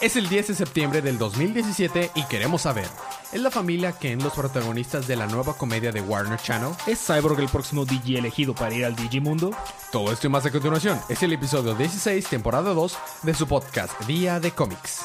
Es el 10 de septiembre del 2017 y queremos saber, ¿es la familia Ken los protagonistas de la nueva comedia de Warner Channel? ¿Es Cyborg el próximo DJ elegido para ir al Digimundo? Todo esto y más a continuación es el episodio 16, temporada 2 de su podcast Día de Cómics.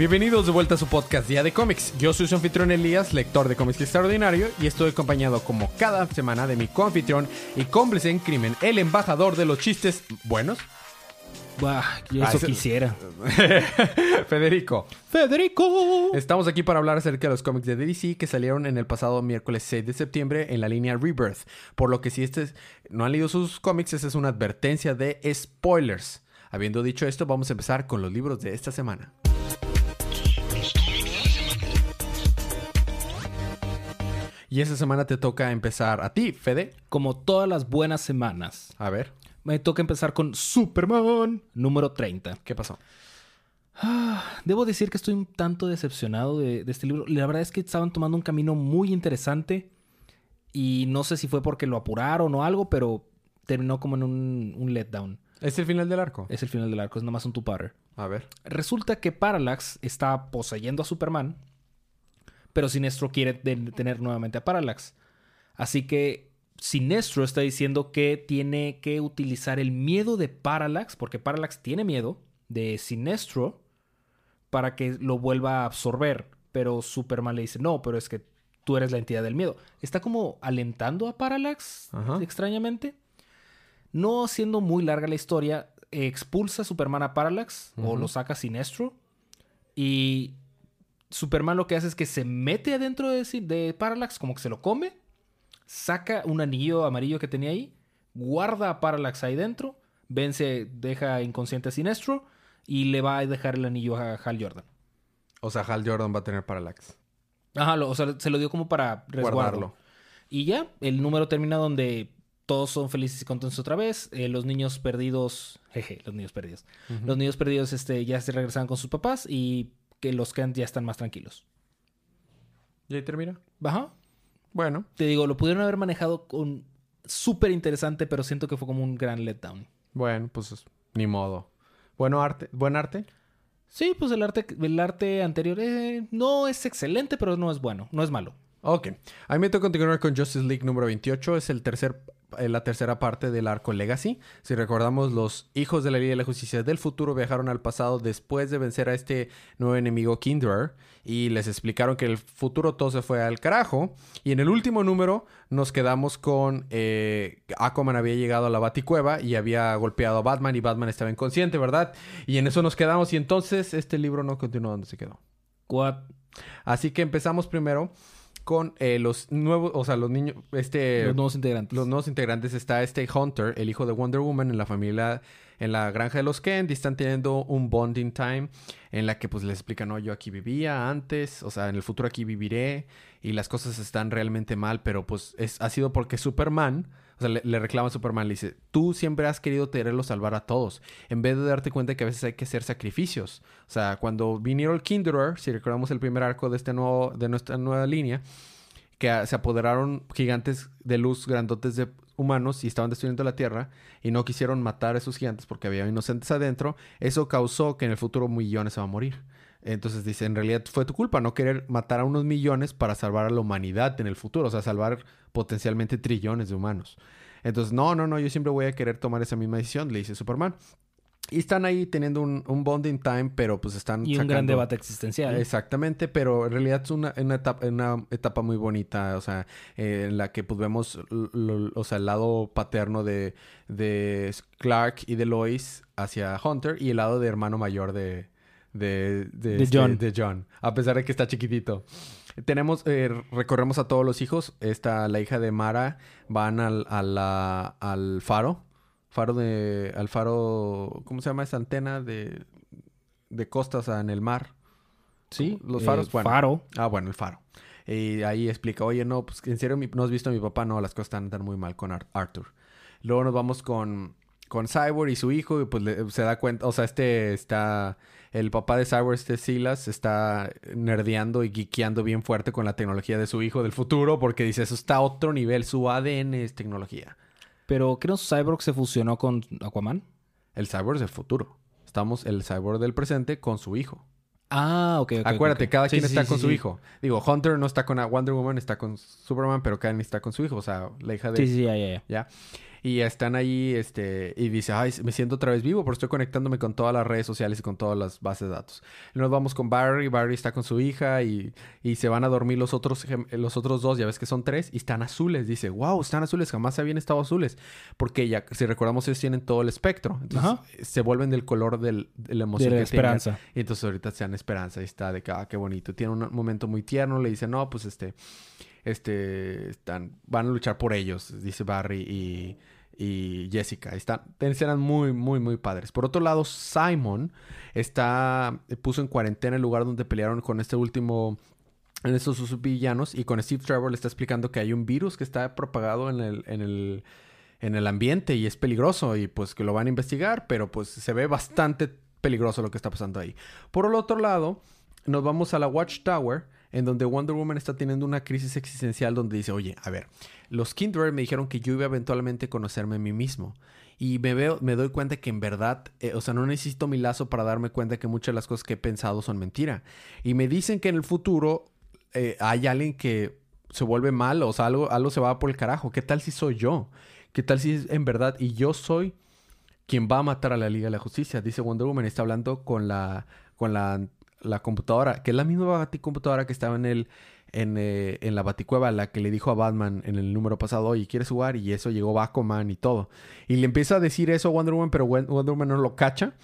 Bienvenidos de vuelta a su podcast Día de Cómics. Yo soy su anfitrión Elías, lector de cómics extraordinario, y estoy acompañado como cada semana de mi coanfitrión y cómplice en crimen, el embajador de los chistes buenos. Bah, yo eso Ah, quisiera. Federico. ¡Federico! Estamos aquí para hablar acerca de los cómics de DC que salieron en el pasado miércoles 6 de septiembre en la línea Rebirth. Por lo que si este no han leído sus cómics, esta es una advertencia de spoilers. Habiendo dicho esto, vamos a empezar con los libros de esta semana. Y esta semana te toca empezar a ti, Fede. Como todas las buenas semanas, A ver, me toca empezar con Superman número 30. ¿qué pasó? Debo decir que estoy un tanto decepcionado de, de este libro. La verdad es que estaban tomando un camino muy interesante y no sé si fue porque lo apuraron o algo, pero terminó como en un, un letdown. ¿Es el final del arco? Es el final del arco, es nomás un two-parter. A ver. Resulta que Parallax está poseyendo a Superman, pero Sinestro quiere de- tener nuevamente a Parallax. Así que Sinestro está diciendo que tiene que utilizar el miedo de Parallax, porque Parallax tiene miedo de Sinestro, para que lo vuelva a absorber. Pero Superman le dice, no, pero es que tú eres la entidad del miedo. Está como alentando a Parallax, Ajá. extrañamente. No siendo muy larga la historia, expulsa a Superman a Parallax o lo saca a Sinestro. Y Superman lo que hace es que se mete adentro de, de Parallax, como que se lo come, saca un anillo amarillo que tenía ahí, guarda a Parallax ahí dentro, vence, deja inconsciente a Sinestro y le va a dejar el anillo a Hal Jordan. O sea, Hal Jordan va a tener Parallax. Ajá, lo- o sea, se lo dio como para resguardarlo. Guardarlo. Y ya, el número termina donde todos son felices y contentos otra vez. Eh, los niños perdidos, jeje, los niños perdidos. Los niños perdidos este, ya se regresan con sus papás y que los Kent ya están más tranquilos. ¿Y ahí termina? Ajá. Bueno. Te digo, lo pudieron haber manejado con súper interesante, pero siento que fue como un gran letdown. Bueno, pues ni modo. Bueno arte, buen arte. Sí, pues el arte, el arte anterior eh, no es excelente, pero no es bueno, no es malo. Ok. A mí me toca continuar con Justice League número 28. Es el tercer, eh, la tercera parte del arco Legacy. Si recordamos, los hijos de la Liga de la Justicia del futuro viajaron al pasado después de vencer a este nuevo enemigo Kindred. Y les explicaron que el futuro todo se fue al carajo. Y en el último número nos quedamos con eh, Aquaman había llegado a la Baticueva y había golpeado a Batman y Batman estaba inconsciente, ¿verdad? Y en eso nos quedamos y entonces este libro no continuó donde se quedó. What? Así que empezamos primero con eh, los nuevos, o sea, los niños, este, los nuevos integrantes. los nuevos integrantes. Está este Hunter, el hijo de Wonder Woman, en la familia, en la granja de los Kent, y están teniendo un bonding time en la que pues les explican, no, yo aquí vivía antes, o sea, en el futuro aquí viviré, y las cosas están realmente mal, pero pues es, ha sido porque Superman, o sea, le, reclama a Superman, le dice, tú siempre has querido quererlo salvar a todos, en vez de darte cuenta que a veces hay que hacer sacrificios. O sea, cuando vinieron el Kinderer, si recordamos el primer arco de, este nuevo, de nuestra nueva línea, que se apoderaron gigantes de luz grandotes de humanos y estaban destruyendo la Tierra y no quisieron matar a esos gigantes porque había inocentes adentro, eso causó que en el futuro millones se van a morir. Entonces dice, en realidad fue tu culpa no querer matar a unos millones para salvar a la humanidad en el futuro, o sea, salvar potencialmente trillones de humanos. Entonces, no, no, no, yo siempre voy a querer tomar esa misma decisión, le dice Superman. Y están ahí teniendo un, un bonding time, pero pues están y un gran debate existencial. Exactamente, pero en realidad es una, una etapa, una etapa muy bonita, o sea, eh, en la que pues vemos, o sea, el lado paterno de, de Clark y de Lois hacia Hunter y el lado de hermano mayor de, de, de, De este, John. de John, a pesar de que está chiquitito. Tenemos, eh, recorremos a todos los hijos, esta, la hija de Mara, van al, a la- al faro, faro de, al faro, ¿cómo se llama esa antena de, de costas en el mar? Sí, Los eh, faros, bueno. Faro. Ah, bueno, el faro. Y ahí explica, oye, no, pues en serio no has visto a mi papá, no, las cosas están, están muy mal con Ar- Arthur. Luego nos vamos con con Cyborg y su hijo, y pues le- se da cuenta, o sea, este está, el papá de Cyborg, este Silas, está nerdeando y geekeando bien fuerte con la tecnología de su hijo del futuro, porque dice, eso está a otro nivel, su ADN es tecnología. Pero ¿qué no Cyborg se fusionó con Aquaman? El Cyborg es del futuro. Estamos el Cyborg del presente con su hijo. Ah, ok, ok. Acuérdate, cada Sí, quien sí, está sí, con su hijo. Digo, Hunter no está con Wonder Woman, está con Superman, pero Karen está con su hijo, o sea, la hija de... Sí, sí, ya, ya, ya. ¿ya? Y están ahí, este, y dice, ay, me siento otra vez vivo porque estoy conectándome con todas las redes sociales y con todas las bases de datos. Y nos vamos con Barry, Barry está con su hija y, y se van a dormir los otros, los otros dos, ya ves que son tres, y están azules. Dice, wow, están azules, jamás habían estado azules. Porque ya, si recordamos, ellos tienen todo el espectro. Entonces, Ajá. se vuelven del color del, de la De emoción la que tengan. esperanza. Y entonces ahorita se dan esperanza y está de que, ah, qué bonito. Tiene un momento muy tierno, le dice, no, pues este, este, están, van a luchar por ellos, dice Barry y, y Jessica. Están, serán muy, muy, muy padres. Por otro lado, Simon está, puso en cuarentena el lugar donde pelearon con este último, en estos sus villanos y con Steve Trevor le está explicando que hay un virus que está propagado en el, en el, en el ambiente y es peligroso y pues que lo van a investigar, pero pues se ve bastante peligroso lo que está pasando ahí. Por el otro lado, nos vamos a la Watchtower, en donde Wonder Woman está teniendo una crisis existencial donde dice, oye, a ver, los Kindred me dijeron que yo iba eventualmente a conocerme a mí mismo. Y me veo, me doy cuenta que en verdad, eh, o sea, no necesito mi lazo para darme cuenta que muchas de las cosas que he pensado son mentira. Y me dicen que en el futuro eh, hay alguien que se vuelve mal, o sea, algo, algo se va por el carajo. ¿Qué tal si soy yo? ¿Qué tal si es en verdad y yo soy quien va a matar a la Liga de la Justicia? Dice Wonder Woman, está hablando con la, con la, la computadora, que es la misma baticomputadora que estaba en el, en, eh, en la baticueva, la que le dijo a Batman en el número pasado, oye, ¿quieres jugar? Y eso llegó Bacoman y todo. Y le empieza a decir eso a Wonder Woman, pero Wonder Woman no lo cacha.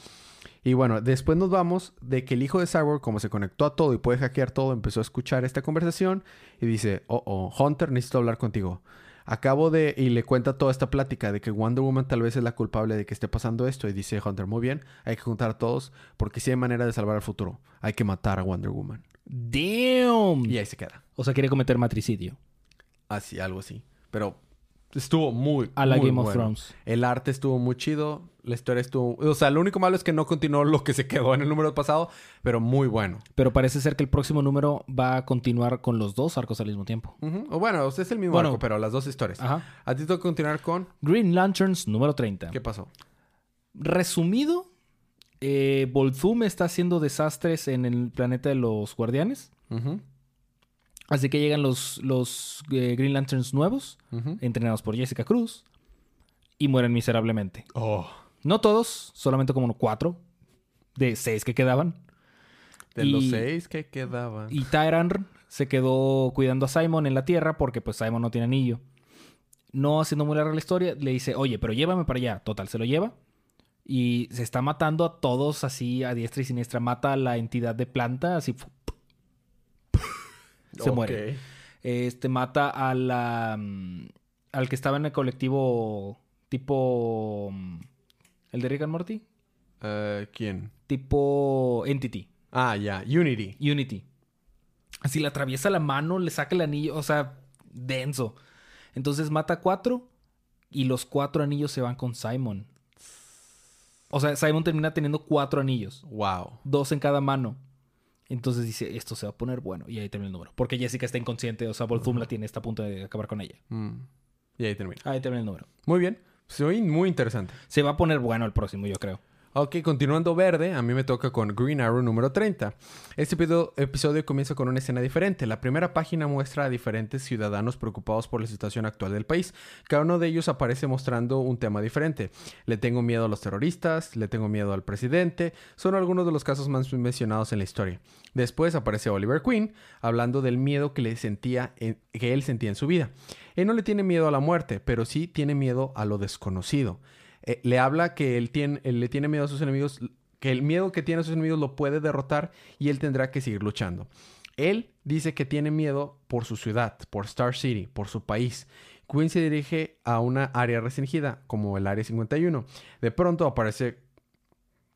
Y bueno, después nos vamos de que el hijo de Cyborg, como se conectó a todo y puede hackear todo, empezó a escuchar esta conversación y dice, oh, oh, Hunter, necesito hablar contigo. Acabo de... Y le cuenta toda esta plática de que Wonder Woman tal vez es la culpable de que esté pasando esto. Y dice Hunter, muy bien, hay que juntar a todos porque si hay manera de salvar el futuro. Hay que matar a Wonder Woman. ¡Damn! Y ahí se queda. O sea, quiere cometer matricidio. Así, algo así. Pero estuvo muy... A la muy Game of bueno. Thrones. El arte estuvo muy chido. La historia estuvo... O sea, lo único malo es que no continuó lo que se quedó en el número pasado. Pero muy bueno. Pero parece ser que el próximo número va a continuar con los dos arcos al mismo tiempo. O bueno, es el mismo Bueno. arco, pero las dos historias. Ajá. A ti tengo que continuar con... Green Lanterns número 30. ¿Qué pasó? Resumido, eh, Volthoom está haciendo desastres en el planeta de los guardianes. Ujú, Así que llegan los, los eh, Green Lanterns nuevos, entrenados por Jessica Cruz, y mueren miserablemente. Oh. No todos, solamente como cuatro de seis que quedaban. De Y- los seis que quedaban. Y Tyran se quedó cuidando a Simon en la Tierra porque pues Simon no tiene anillo. No haciendo muy larga la historia, le dice, oye, pero llévame para allá. Total, se lo lleva. Y se está matando a todos así a diestra y siniestra. Mata a la entidad de planta, así. Se muere. Este mata a la. mm, al que estaba en el colectivo tipo. mm, El de Rick and Morty. Eh, ¿Quién? Tipo Entity. Ah, ya. Unity. Unity. Así le atraviesa la mano, le saca el anillo, o sea, denso. Entonces mata a cuatro y los cuatro anillos se van con Simon. O sea, Simon termina teniendo cuatro anillos, Wow. dos en cada mano. Entonces dice, esto se va a poner bueno. Y ahí termina el número. Porque Jessica está inconsciente, o sea, Volthoom la tiene, está a punto de acabar con ella. Mm. Y ahí termina. Ahí termina el número. Muy bien. Soy muy interesante. Se va a poner bueno el próximo, yo creo. Ok, continuando verde, a mí me toca con Green Arrow número 30. Este episodio comienza con una escena diferente. La primera página muestra a diferentes ciudadanos preocupados por la situación actual del país. Cada uno de ellos aparece mostrando un tema diferente. Le tengo miedo a los terroristas, le tengo miedo al presidente. Son algunos de los casos más mencionados en la historia. Después aparece Oliver Queen hablando del miedo que, le sentía en- que él sentía en su vida. Él no le tiene miedo a la muerte, pero sí tiene miedo a lo desconocido. Eh, le habla que él, tiene, él le tiene miedo a sus enemigos, que el miedo que tiene a sus enemigos lo puede derrotar y él tendrá que seguir luchando. Él dice que tiene miedo por su ciudad, por Star City, por su país. Queen se dirige a una área restringida, como el Área 51. De pronto aparece,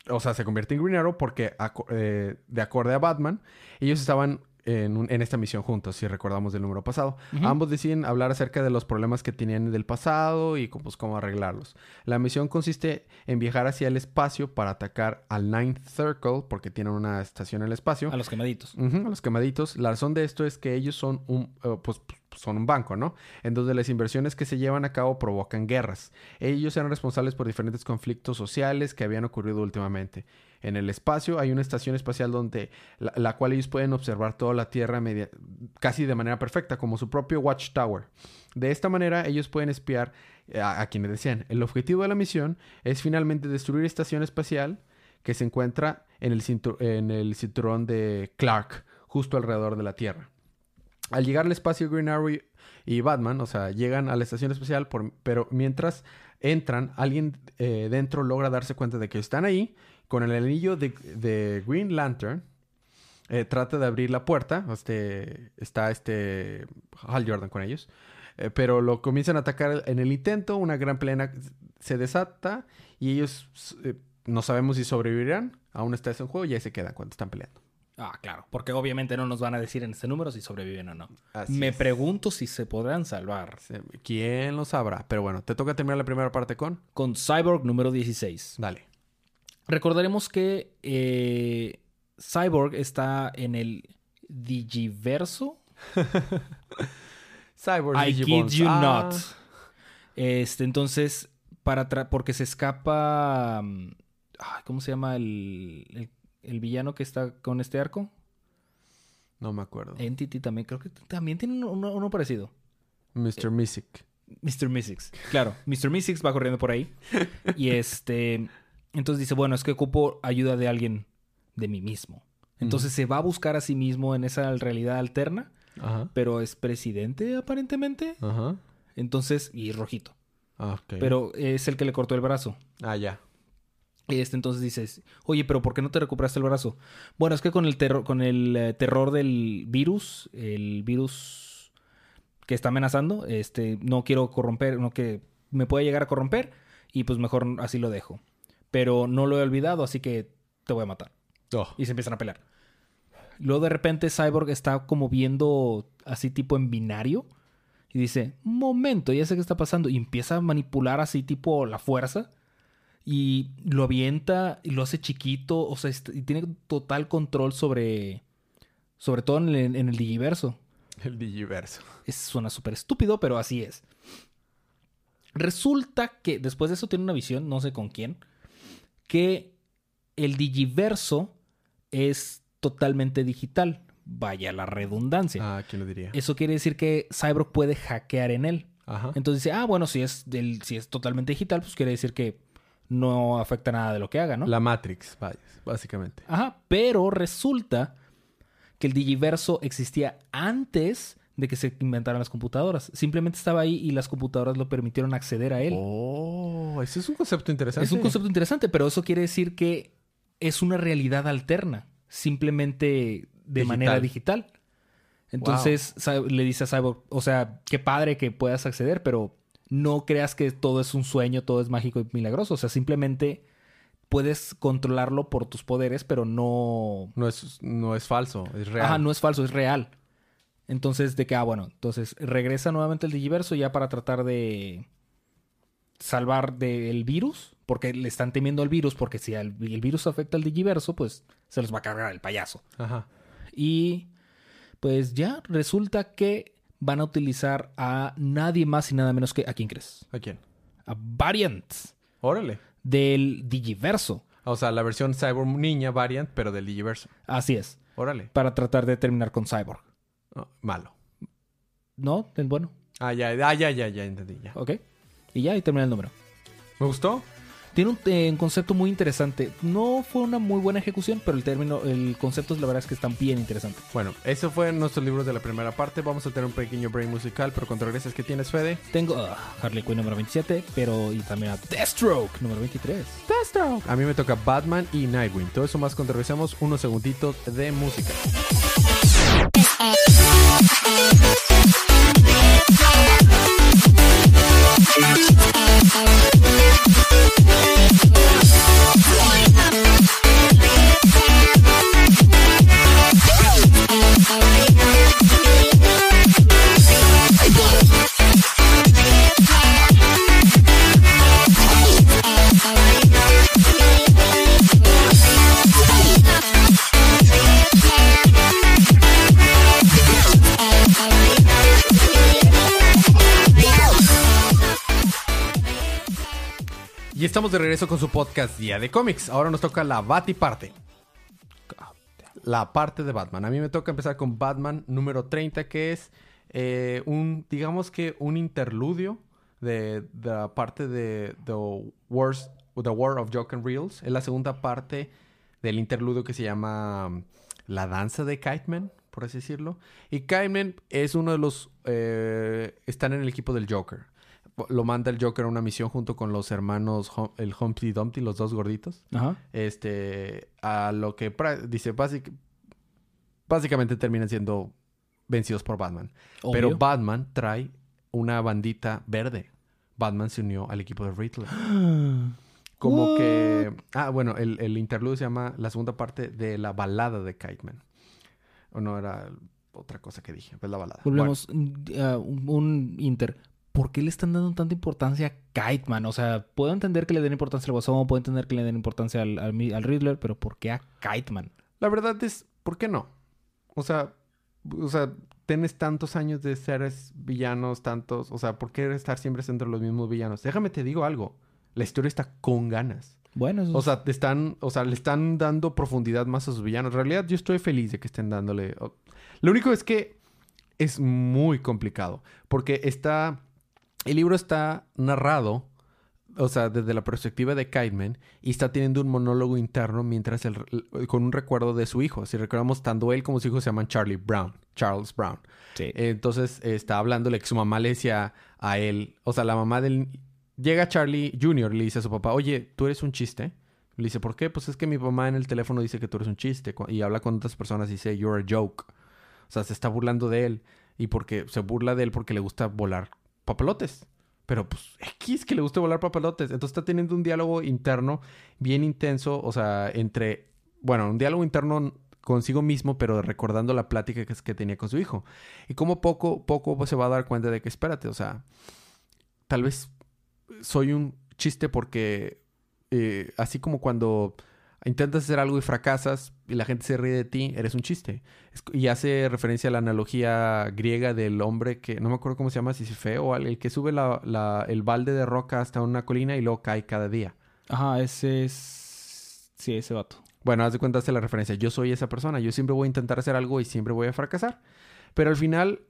o sea, se convierte en Green Arrow porque, eh, de acorde a Batman, ellos estaban en, un- en esta misión juntos, si recordamos del número pasado. Ambos deciden hablar acerca de los problemas que tenían del pasado y cómo, pues, cómo arreglarlos. La misión consiste en viajar hacia el espacio para atacar al Ninth Circle, porque tienen una estación en el espacio. A los quemaditos. A los quemaditos. La razón de esto es que ellos son un, eh, pues, son un banco, ¿no? En donde las inversiones que se llevan a cabo provocan guerras. Ellos eran responsables por diferentes conflictos sociales que habían ocurrido últimamente. En el espacio hay una estación espacial donde la, cual ellos pueden observar toda la Tierra media- casi de manera perfecta, como su propio Watchtower. De esta manera ellos pueden espiar eh, a, quienes desean. El objetivo de la misión es finalmente destruir estación espacial que se encuentra en el cinturón de Clark, justo alrededor de la Tierra. Al llegar al espacio, Green Arrow y- Batman, o sea, llegan a la estación espacial, por- pero mientras entran, alguien eh, dentro logra darse cuenta de que están ahí, con el anillo de, Green Lantern, eh, trata de abrir la puerta, este, está este Hal Jordan con ellos, eh, pero lo comienzan a atacar en el intento, una gran plena se desata y ellos eh, no sabemos si sobrevivirán, aún está eso en juego y ahí se quedan cuando están peleando. Ah, claro. Porque obviamente no nos van a decir en este número si sobreviven o no. Así Me es. pregunto si se podrán salvar. ¿Quién lo sabrá? Pero bueno, te toca terminar la primera parte con. Con Cyborg número 16. Dale. Recordaremos que eh, Cyborg está en el Digiverso. Cyborg I kid Digibones. you Ah, not. Este, entonces, para porque se escapa. mm, ¿Cómo se llama el, el, el villano que está con este arco? No me acuerdo. Entity también, creo que también tiene uno, parecido. Mr. Mystick. Mr. Mystics. Claro, Mr. Mystics va corriendo por ahí. Y este. Entonces dice: Bueno, es que ocupo ayuda de alguien de mí mismo. Entonces se va a buscar a sí mismo en esa realidad alterna, Ajá. pero es presidente aparentemente. Ajá. Entonces, y rojito. Ah, ok. Pero es el que le cortó el brazo. Ah, ya. Y este entonces dices, oye, pero ¿por qué no te recuperaste el brazo? Bueno, es que con el terror, con el eh, terror del virus, el virus que está amenazando, este, no quiero corromper, no que me puede llegar a corromper, y pues mejor así lo dejo. Pero no lo he olvidado, así que te voy a matar. Oh. Y se empiezan a pelear. Luego de repente Cyborg está como viendo así tipo en binario. Y dice, un momento, ya sé qué está pasando. Y empieza a manipular así tipo la fuerza. Y lo avienta y lo hace chiquito. O sea, est- y tiene total control sobre... Sobre todo en el, en el Digiverso. El Digiverso. Es, suena súper estúpido, pero así es. Resulta que después de eso tiene una visión, no sé con quién, que el Digiverso es totalmente digital. Vaya la redundancia. Ah, ¿quién lo diría? Eso quiere decir que Cyborg puede hackear en él. Ajá. Entonces dice, ah, bueno, si es, del, si es totalmente digital, pues quiere decir que no afecta nada de lo que haga, ¿no? La Matrix, vaya, básicamente. Ajá, pero resulta que el Digiverso existía antes de que se inventaran las computadoras. Simplemente estaba ahí y las computadoras lo permitieron acceder a él. Oh, ese es un concepto interesante. es un concepto interesante, pero eso quiere decir que es una realidad alterna, simplemente de Digital. manera digital. Entonces le dice a Cyborg, o sea, qué padre que puedas acceder, pero no creas que todo es un sueño, todo es mágico y milagroso. O sea, simplemente puedes controlarlo por tus poderes, pero no, No es, no es falso, es real. Ajá, no es falso, es real. Entonces, de que, ah, bueno, entonces regresa nuevamente el Digiverso ya para tratar de salvar del virus, porque le están temiendo al virus, porque si el, el virus afecta al Digiverso, pues se los va a cargar el payaso. Ajá. Y pues ya resulta que van a utilizar a nadie más y nada menos que, ¿a quién crees? ¿A quién? A Variant Órale. del Digiverso. O sea, la versión Cyborg Niña Variant, pero del Digiverso. Así es, Órale. para tratar de terminar con Cyborg. Oh, malo. ¿No? Bueno. Ah, ya, ah, ya, ya, ya, entendí, ya. Ok. Y ya, y termina el número. ¿Me gustó? Tiene un, eh, un concepto muy interesante. No fue una muy buena ejecución, pero el término, el concepto la verdad es que están bien interesantes. Bueno, eso fue nuestros libros de la primera parte. Vamos a tener un pequeño break musical, pero cuando regreses, ¿qué tienes, Fede? Tengo a Harley Quinn número 27, pero y también a Deathstroke número 23. A mí me toca Batman y Nightwing. Todo eso más cuando regresemos unos segunditos de música. Point up. Estamos de regreso con su podcast Día de Cómics. Ahora nos toca la Bati parte. La parte de Batman. A mí me toca empezar con Batman número 30, que es eh, un, digamos que un interludio de, la parte de The, Wars, The War of Joke Reels. Es la segunda parte del interludio que se llama um, La Danza de Kiteman, por así decirlo. Y Kiteman es uno de los... Eh, están en el equipo del Joker lo manda el Joker a una misión junto con los hermanos el Humpty Dumpty, los dos gorditos. Ajá. Este, a lo que dice, básicamente terminan siendo vencidos por Batman. Pero Batman trae una bandita verde. Batman se unió al equipo de Riddler. Como que... Ah, bueno, el, el interludio se llama la segunda parte de la balada de Kite O no, era otra cosa que dije, pues la balada. Volvemos a un inter. ¿Por qué le están dando tanta importancia a Kite Man? O sea, puedo entender que le den importancia al Guasón, puedo entender que le den importancia al, al, Riddler, pero ¿por qué a Kite Man? La verdad es, ¿por qué no? O sea, o sea, tienes tantos años de ser villanos, tantos, o sea, ¿por qué estar siempre entre los mismos villanos? Déjame te digo algo, la historia está con ganas. Bueno, eso... O sea, te están, o sea, le están dando profundidad más a sus villanos. En realidad, yo estoy feliz de que estén dándole. Lo único es que es muy complicado. Porque está el libro está narrado, o sea, desde la perspectiva de Kiteman, y está teniendo un monólogo interno mientras el, con un recuerdo de su hijo. Si recordamos, tanto él como su hijo se llaman Charlie Brown, Charles Brown. Sí. Entonces está hablándole que su mamá le decía a él, o sea, la mamá del... Llega Charlie Jr. y le dice a su papá, oye, tú eres un chiste. Le dice, ¿por qué? Pues es que mi mamá en el teléfono dice que tú eres un chiste. Y habla con otras personas y dice, you're a joke. O sea, se está burlando de él. Y porque se burla de él porque le gusta volar papelotes. Pero pues X que le guste volar papelotes. Entonces está teniendo un diálogo interno bien intenso, o sea, entre, bueno, un diálogo interno consigo mismo, pero recordando la plática que, que tenía con su hijo. Y como poco, poco se va a dar cuenta de que, espérate, o sea, tal vez soy un chiste porque, eh, así como cuando intentas hacer algo y fracasas y la gente se ríe de ti, eres un chiste. y hace referencia a la analogía griega del hombre que, no me acuerdo cómo se llama, si es feo, o el que sube la, el balde de roca hasta una colina y luego cae cada día. Ajá, ese es... Sí, ese vato. Bueno, haz de cuenta, hace la referencia. Yo soy esa persona. Yo siempre voy a intentar hacer algo y siempre voy a fracasar. Pero al final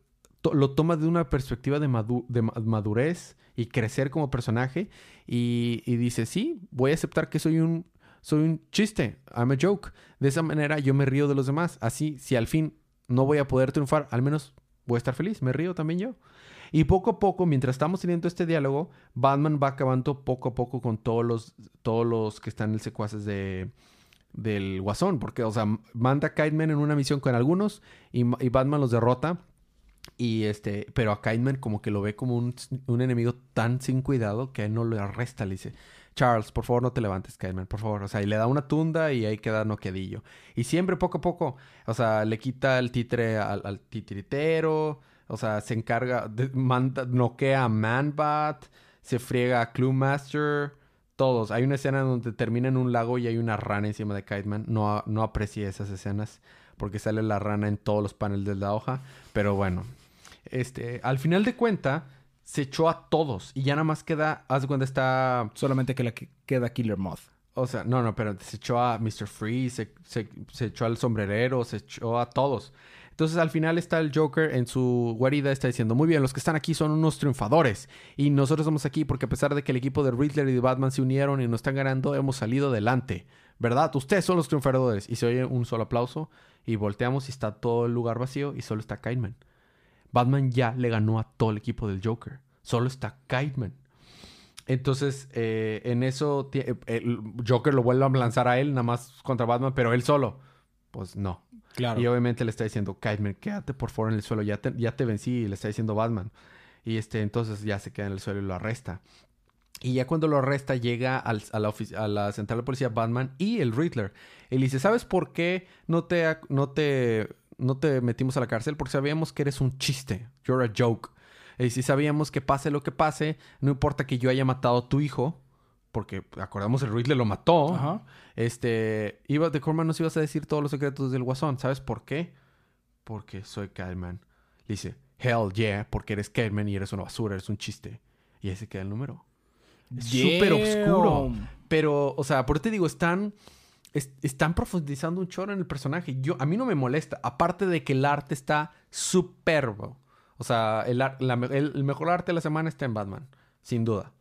lo toma de una perspectiva de, de, madurez y crecer como personaje. Y, y dice, sí, voy a aceptar que soy un soy un chiste, I'm a joke. De esa manera yo me río de los demás. Así, si al fin no voy a poder triunfar, al menos voy a estar feliz, me río también yo. Y poco a poco, mientras estamos teniendo este diálogo, Batman va acabando poco a poco con todos los, todos los que están en el secuaces de, del Guasón. Porque, o sea, manda a Kiteman en una misión con algunos y, Batman los derrota. Y este, pero a Kiteman como que lo ve como un, un enemigo tan sin cuidado que a él no le arresta. Le dice, Charles, por favor no te levantes, Kidman, por favor. O sea, y le da una tunda y ahí queda noqueadillo. Y siempre poco a poco, o sea, le quita el titre al, titiritero, o sea, se encarga, manda, noquea a Manbat, se friega a Cluemaster, todos. Hay una escena donde termina en un lago y hay una rana encima de Kiteman. No, no aprecié esas escenas porque sale la rana en todos los paneles de la hoja. Pero bueno, este, al final de cuenta se echó a todos y ya nada más queda, haz de cuenta está... Solamente que la que queda Killer Moth. O sea, no, no, pero se echó a Mr. Freeze, se, echó al sombrerero, se echó a todos. Entonces al final está el Joker en su guarida, está diciendo, muy bien, los que están aquí son unos triunfadores. Y nosotros estamos aquí porque a pesar de que el equipo de Riddler y de Batman se unieron y nos están ganando, hemos salido adelante. ¿Verdad? Ustedes son los triunfadores. Y se oye un solo aplauso y volteamos y está todo el lugar vacío y solo está Kiteman. Batman ya le ganó a todo el equipo del Joker. Solo está Kiteman. Entonces, eh, en eso, eh, el Joker lo vuelve a lanzar a él, nada más contra Batman, pero él solo. Pues no. Claro. Y obviamente le está diciendo, Kiteman, quédate por favor en el suelo, ya te, ya te vencí, y le está diciendo Batman. Y este, entonces ya se queda en el suelo y lo arresta. Y ya cuando lo arresta, llega a, la a, la central de policía Batman y el Riddler. Y le dice, ¿sabes por qué no te, no te no te metimos a la cárcel porque sabíamos que eres un chiste. You're a joke. Y si sabíamos que pase lo que pase, no importa que yo haya matado a tu hijo, porque acordamos el Riddler lo mató. Ajá. Este, iba de Corman nos ibas a decir todos los secretos del Guasón. ¿Sabes por qué? Porque soy Catman. dice, hell yeah, porque eres Catman y eres una basura, eres un chiste. Y ese queda el número. Es súper oscuro. Pero, o sea, por eso te digo, están, es- están profundizando un chorro en el personaje. Yo, a mí no me molesta. Aparte de que el arte está superbo. O sea, el, la el- el mejor arte de la semana está en Batman. Sin duda.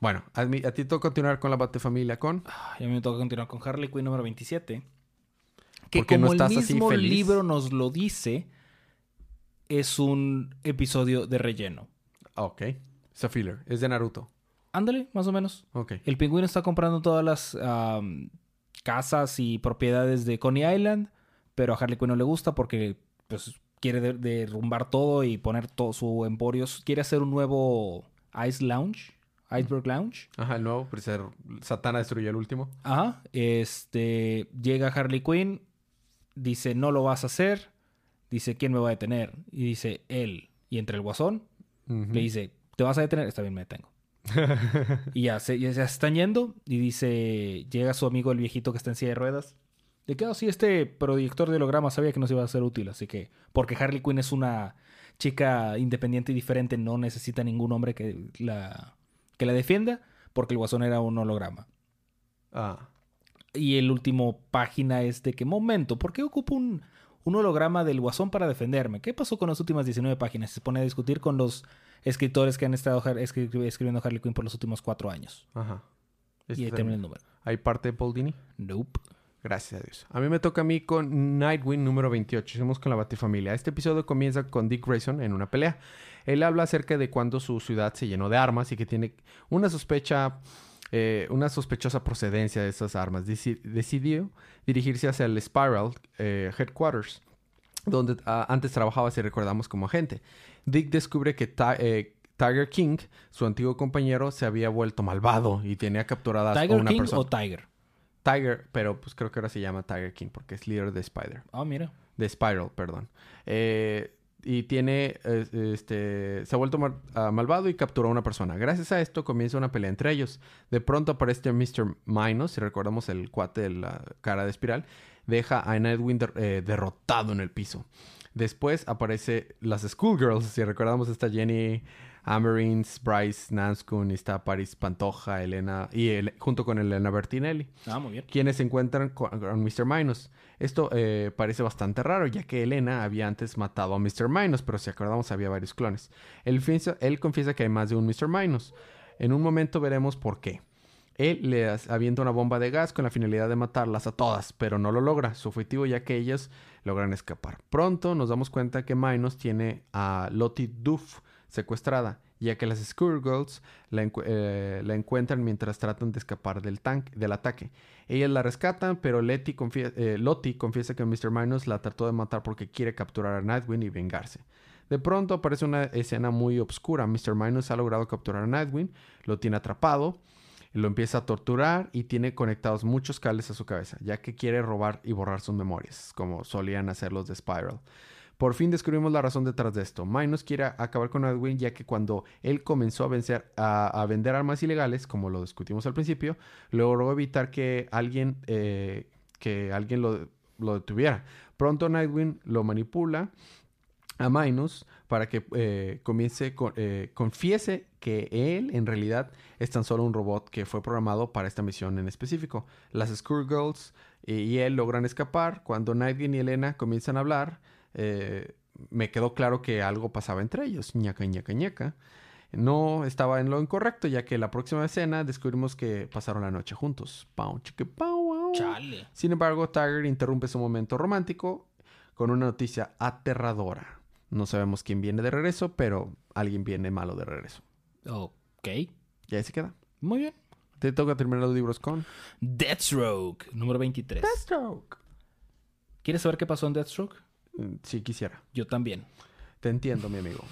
Bueno, a, mí- a ti toca continuar con la Batefamilia con... Y a mí me toca continuar con Harley Quinn número 27. Que ¿Por qué no como estás el así mismo feliz? libro nos lo dice, es un episodio de relleno. Ok. Es a filler. Es de Naruto. Ándale, más o menos. Ok. El pingüino está comprando todas las casas y propiedades de Coney Island, pero a Harley Quinn no le gusta porque pues, quiere de- derrumbar todo y poner todo su emporio. Quiere hacer un nuevo Ice Lounge, Iceberg Lounge. Ajá, el nuevo. Ser- Satana destruyó el último. Ajá. Este, llega Harley Quinn, dice, no lo vas a hacer. Dice, ¿quién me va a detener? Y dice, él. Y entre el guasón, le dice, ¿te vas a detener? Está bien, me detengo. y ya se, ya se están yendo. Y dice, llega su amigo el viejito que está en silla de ruedas. De que, oh, sí, este proyector de holograma sabía que nos iba a ser útil. Así que, porque Harley Quinn es una chica independiente y diferente, no necesita ningún hombre que la, que la defienda, porque el guasón era un holograma. Ah. Y el último página es de que, momento, ¿por qué ocupo un, un holograma del guasón para defenderme? ¿Qué pasó con las últimas 19 páginas? Se pone a discutir con los escritores que han estado escri- escribiendo Harley Quinn por los últimos cuatro años. Ajá. y Este ahí termina el número. ¿Hay parte de Paul Dini? Nope. Gracias a Dios. A mí me toca a mí con Nightwing número 28. Seguimos con la Batifamilia. Este episodio comienza con Dick Grayson en una pelea. Él habla acerca de cuando su ciudad se llenó de armas y que tiene una sospecha, eh, una sospechosa procedencia de esas armas. Deci- decidió dirigirse hacia el Spiral eh, Headquarters, donde ah, antes trabajaba, si recordamos, como agente. Dick descubre que eh, Tiger King, su antiguo compañero, se había vuelto malvado y tenía capturadas a ¿Tiger una King persona. o Tiger? Tiger, pero pues creo que ahora se llama Tiger King porque es líder de Spider. Ah, mira. De Spiral, perdón. Eh, y tiene, este, se ha vuelto ah, malvado y capturó a una persona. Gracias a esto comienza una pelea entre ellos. De pronto aparece Mr. Minos, si recordamos el cuate de la cara de espiral, deja a Nightwing eh, derrotado en el piso. Después aparece las Schoolgirls, si recordamos está Jenny Amarins, Bryce Nanskun, está Paris Pantoja, Elena, y el- junto con Elena Bertinelli Ah, muy bien. quienes se encuentran con, con Mr. Minos. Esto eh, parece bastante raro, ya que Elena había antes matado a Mr. Minos, pero si acordamos había varios clones. Él, él confiesa que hay más de un Mr. Minos. En un momento veremos por qué. Él le avienta una bomba de gas con la finalidad de matarlas a todas, pero no lo logra, su objetivo ya que ellas logran escapar. Pronto nos damos cuenta que Minos tiene a Lottie Duff secuestrada, ya que las Schoolgirls la, eh, la encuentran mientras tratan de escapar del, tanque, del ataque. Ellas la rescatan, pero Letty confie- eh, Lottie confiesa que Mr. Minos la trató de matar porque quiere capturar a Nightwing y vengarse. De pronto aparece una escena muy oscura. Mr. Minos ha logrado capturar a Nightwing, lo tiene atrapado, lo empieza a torturar y tiene conectados muchos cables a su cabeza, ya que quiere robar y borrar sus memorias, como solían hacer los de Spiral. Por fin descubrimos la razón detrás de esto. Minos quiere acabar con Nightwing ya que cuando él comenzó a, vencer, a vender armas ilegales, como lo discutimos al principio, logró evitar que alguien, eh, que alguien lo, lo detuviera. Pronto Nightwing lo manipula a Minos para que eh, comience con- eh, confiese que él en realidad es tan solo un robot que fue programado para esta misión en específico. Las Schoolgirls y, y él logran escapar. Cuando Nightwing y Elena comienzan a hablar, eh, me quedó claro que algo pasaba entre ellos. ñaca, ñaca, ñaca. No estaba en lo incorrecto, ya que la próxima escena descubrimos que pasaron la noche juntos. Pau, chique, pau, wow. Chale. Sin embargo, Tiger interrumpe su momento romántico con una noticia aterradora. No sabemos quién viene de regreso, pero alguien viene malo de regreso. Ok. Y ahí se queda. Muy bien. Te toca terminar los libros con Deathstroke, número 23. Deathstroke. ¿Quieres saber qué pasó en Deathstroke? Mm, Si quisiera. Yo también. Te entiendo, mi amigo.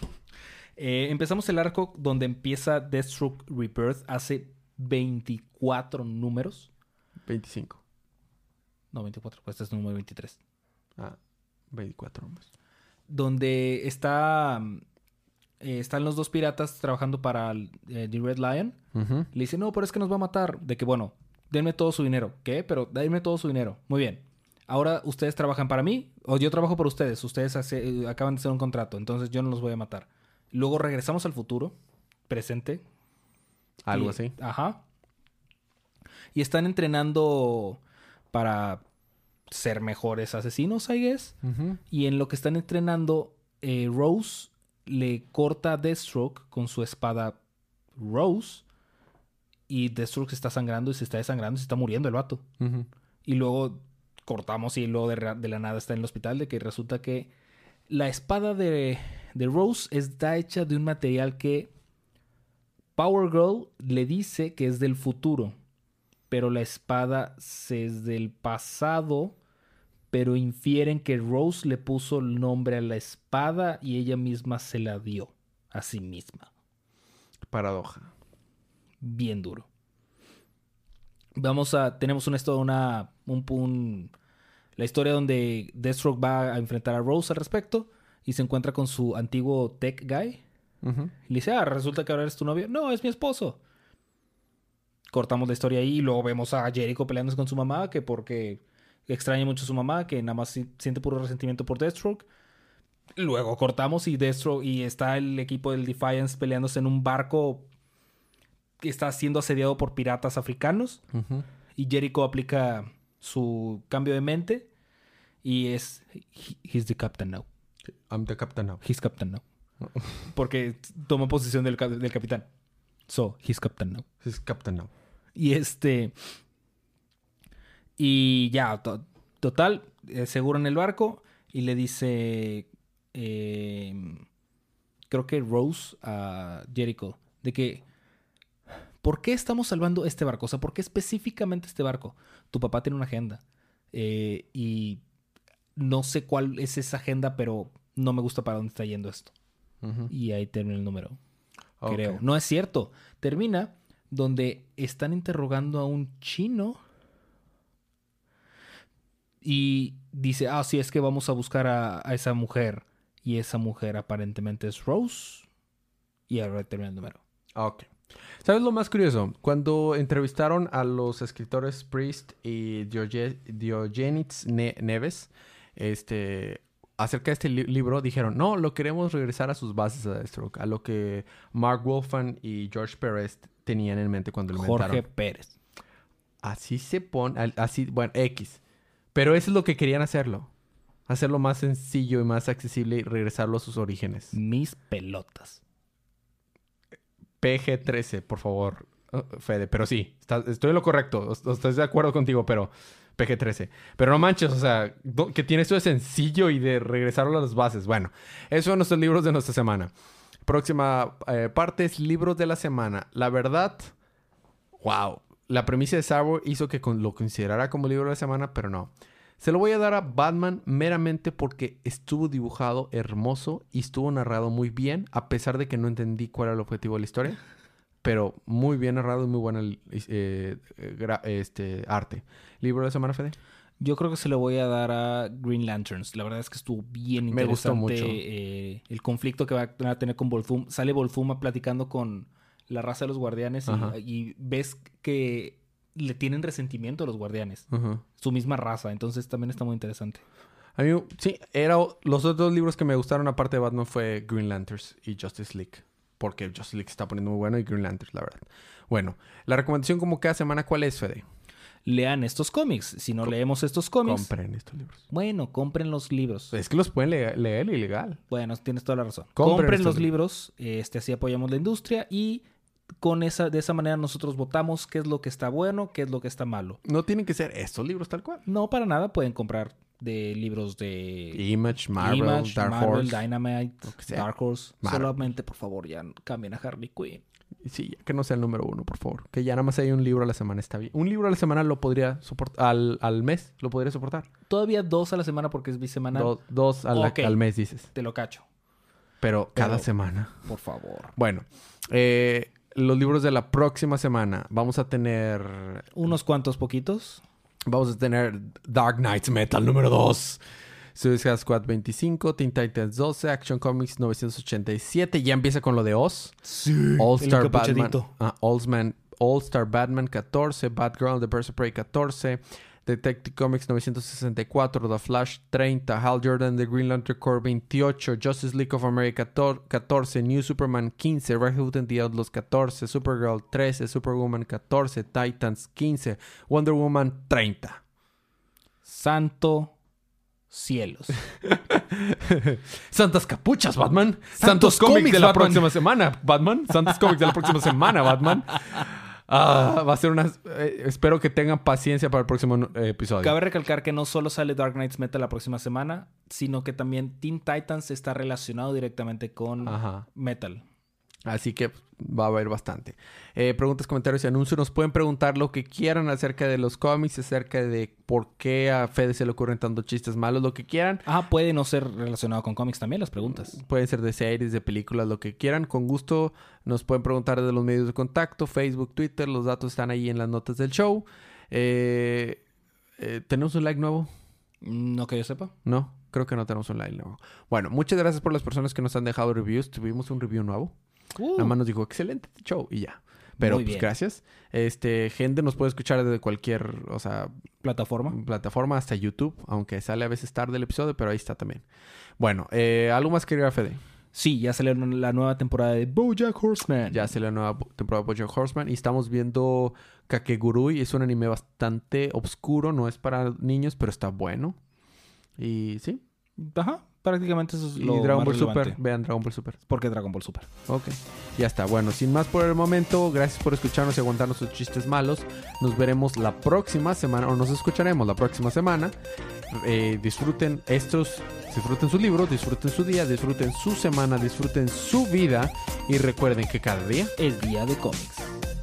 Eh, empezamos el arco donde empieza Deathstroke Rebirth hace 24 números. 25. No, 24, pues este es el número 23. Ah, 24 hombres. Donde está. eh, están los dos piratas trabajando para el, eh, The Red Lion. Le dice, no, pero es que nos va a matar. De que, bueno, denme todo su dinero. ¿Qué? Pero denme todo su dinero. Muy bien. Ahora ustedes trabajan para mí o yo trabajo por ustedes. Ustedes hace- eh, acaban de hacer un contrato, entonces yo no los voy a matar. Luego regresamos al futuro, presente. Algo Y- así. Ajá. Y están entrenando para ser mejores asesinos, I guess. Y en lo que están entrenando, eh, Rose le corta a Deathstroke con su espada Rose. Y Deathstroke se está sangrando y se está desangrando y se está muriendo el vato. Y luego cortamos y luego de, de la nada está en el hospital de que resulta que la espada de, de Rose está hecha de un material que Power Girl le dice que es del futuro. Pero la espada es del pasado. Pero infieren que Rose le puso el nombre a la espada y ella misma se la dio a sí misma Paradoja. bien duro. Vamos a. Tenemos una historia, una. Un, un- la historia donde Deathstroke va a enfrentar a Rose al respecto. Y se encuentra con su antiguo tech guy. Y le dice, ah, resulta que ahora eres tu novio. No, es mi esposo. Cortamos la historia ahí y luego vemos a Jericho peleándose con su mamá, que porque extraña mucho a su mamá, que nada más si- siente puro resentimiento por Deathstroke. Luego cortamos y Deathstroke y está el equipo del Defiance peleándose en un barco que está siendo asediado por piratas africanos. Y Jericho aplica su cambio de mente y es he- he's the captain now. I'm the captain now. He's captain now. Porque tomó posición del, del capitán. So, he's captain now. He's captain now. Y este. Y ya, to- total, eh, seguro en el barco. Y le dice. eh, creo que Rose a Jericho. De que. ¿Por qué estamos salvando este barco? O sea, ¿por qué específicamente este barco? Tu papá tiene una agenda. eh, y no sé cuál es esa agenda, pero no me gusta para dónde está yendo esto. Y ahí termina el número creo. No es cierto. Termina donde están interrogando a un chino. Y dice, ah, sí, es que vamos a buscar a, a esa mujer. Y esa mujer aparentemente es Rose. Y ahora termina el número. Ok. ¿Sabes lo más curioso? Cuando entrevistaron a los escritores Priest y Dioge- Diogenes Ne- Neves, este, acerca de este li- libro, dijeron, no, lo queremos regresar a sus bases a Deathstroke, a lo que Mark Wolfman y George Perez tenían en mente cuando lo Jorge inventaron. Pérez. Así se pone, así, bueno, X. Pero eso es lo que querían hacerlo. Hacerlo más sencillo y más accesible y regresarlo a sus orígenes. Mis pelotas. PG-13, por favor, uh, Fede. Pero sí, está- estoy en lo correcto. est- Estoy de acuerdo contigo, pero PG-13. Pero no manches, o sea, que tiene esto de sencillo y de regresarlo a las bases. Bueno, esos son nuestros libros de nuestra semana. Próxima eh, parte es libros de la semana. La verdad, wow. La premisa de Sauer hizo que con- lo considerara como libro de la semana, pero no. Se lo voy a dar a Batman meramente porque estuvo dibujado hermoso y estuvo narrado muy bien, a pesar de que no entendí cuál era el objetivo de la historia. Pero muy bien narrado y muy buena eh, este, arte. ¿Libro de la semana, Fede? Yo creo que se lo voy a dar a Green Lanterns. La verdad es que estuvo bien Me interesante. gustó mucho. eh, el conflicto que va a tener con Volfum. Sale Volfuma platicando con la raza de los guardianes y, y ves que le tienen resentimiento a los guardianes. Su misma raza. Entonces también está muy interesante. A mí, sí, era, los otros libros que me gustaron aparte de Batman fue Green Lanterns y Justice League. Porque Justice League se está poniendo muy bueno y Green Lanterns, la verdad. Bueno, la recomendación como cada semana, ¿cuál es, Fede? Lean estos cómics. Si no leemos estos cómics, Compren estos libros. bueno, compren los libros. Es que los pueden leer, leer ilegal. Bueno, tienes toda la razón. Compren los libros, este, así apoyamos la industria y con esa, de esa manera nosotros votamos qué es lo que está bueno, qué es lo que está malo. No tienen que ser estos libros tal cual. No, para nada pueden comprar de libros de Image, Marvel, Image, Dark Marvel, Horse. Dynamite. Dark Horse. Marvel. Solamente, por favor, ya cambien a Harley Quinn. Sí, que no sea el número uno, por favor. Que ya nada más hay un libro a la semana, está bien. Un libro a la semana lo podría soportar. Al, al mes lo podría soportar. Todavía dos a la semana porque es bisemanal. Do- dos a la- al mes, dices. Te lo cacho, Pero cada Pero- semana. por favor. Bueno, eh, los libros de la próxima semana. Vamos a tener. Unos cuantos poquitos. Vamos a tener Dark Knights Metal número 2. Suicide Squad 25, Teen Titans 12, Action Comics 987. Ya empieza con lo de Oz. All Star Batman. encapuchadito. ah, All Man- All Star Batman 14, Batgirl, The Birds of Prey 14, Detective Comics 964, The Flash 30, Hal Jordan, The Green Lantern Corps 28, Justice League of America 14, New Superman 15, Red Hood and the Outlaws 14, Supergirl 13, Superwoman 14, Titans 15, Wonder Woman 30. Santo cielos. Santas capuchas, Batman. Santos, cómics, de la próxima semana, Batman. Santos cómics de la próxima semana, Batman. Ah, va a ser una. eh, espero que tengan paciencia para el próximo eh, episodio. Cabe recalcar que no solo sale Dark Knights Metal la próxima semana, sino que también Teen Titans está relacionado directamente con Ajá. Metal. Así que va a haber bastante. Eh, preguntas, comentarios y anuncios. Nos pueden preguntar lo que quieran acerca de los cómics, acerca de por qué a Fede se le ocurren tantos chistes malos, lo que quieran. Ah, puede no ser relacionado con cómics también las preguntas. Pueden ser de series, de películas, lo que quieran. Con gusto nos pueden preguntar de los medios de contacto, Facebook, Twitter. Los datos están ahí en las notas del show. Eh, eh, ¿Tenemos un like nuevo? No que yo sepa. No, creo que no tenemos un like nuevo. Bueno, muchas gracias por las personas que nos han dejado reviews. Tuvimos un review nuevo. Uh, Nada más nos dijo, excelente show y ya. Pero Muy pues bien. gracias. Este, gente nos puede escuchar desde cualquier, o sea, plataforma. plataforma hasta YouTube, aunque sale a veces tarde el episodio, pero ahí está también. Bueno, eh, algo más que Fede. Sí, ya salió la nueva temporada de BoJack Horseman. Ya sale la nueva temporada de BoJack Horseman y estamos viendo Kakegurui. Es un anime bastante oscuro, no es para niños, pero está bueno. Y sí. Ajá, prácticamente eso es Y Dragon más Ball Super. Vean Dragon Ball Super. Porque Dragon Ball Super. Ok, ya está. Bueno, sin más por el momento, gracias por escucharnos y aguantarnos sus chistes malos. Nos veremos la próxima semana, o nos escucharemos la próxima semana. Eh, disfruten estos, disfruten su libro, disfruten su día, disfruten su semana, disfruten su vida y recuerden que cada día El día de cómics.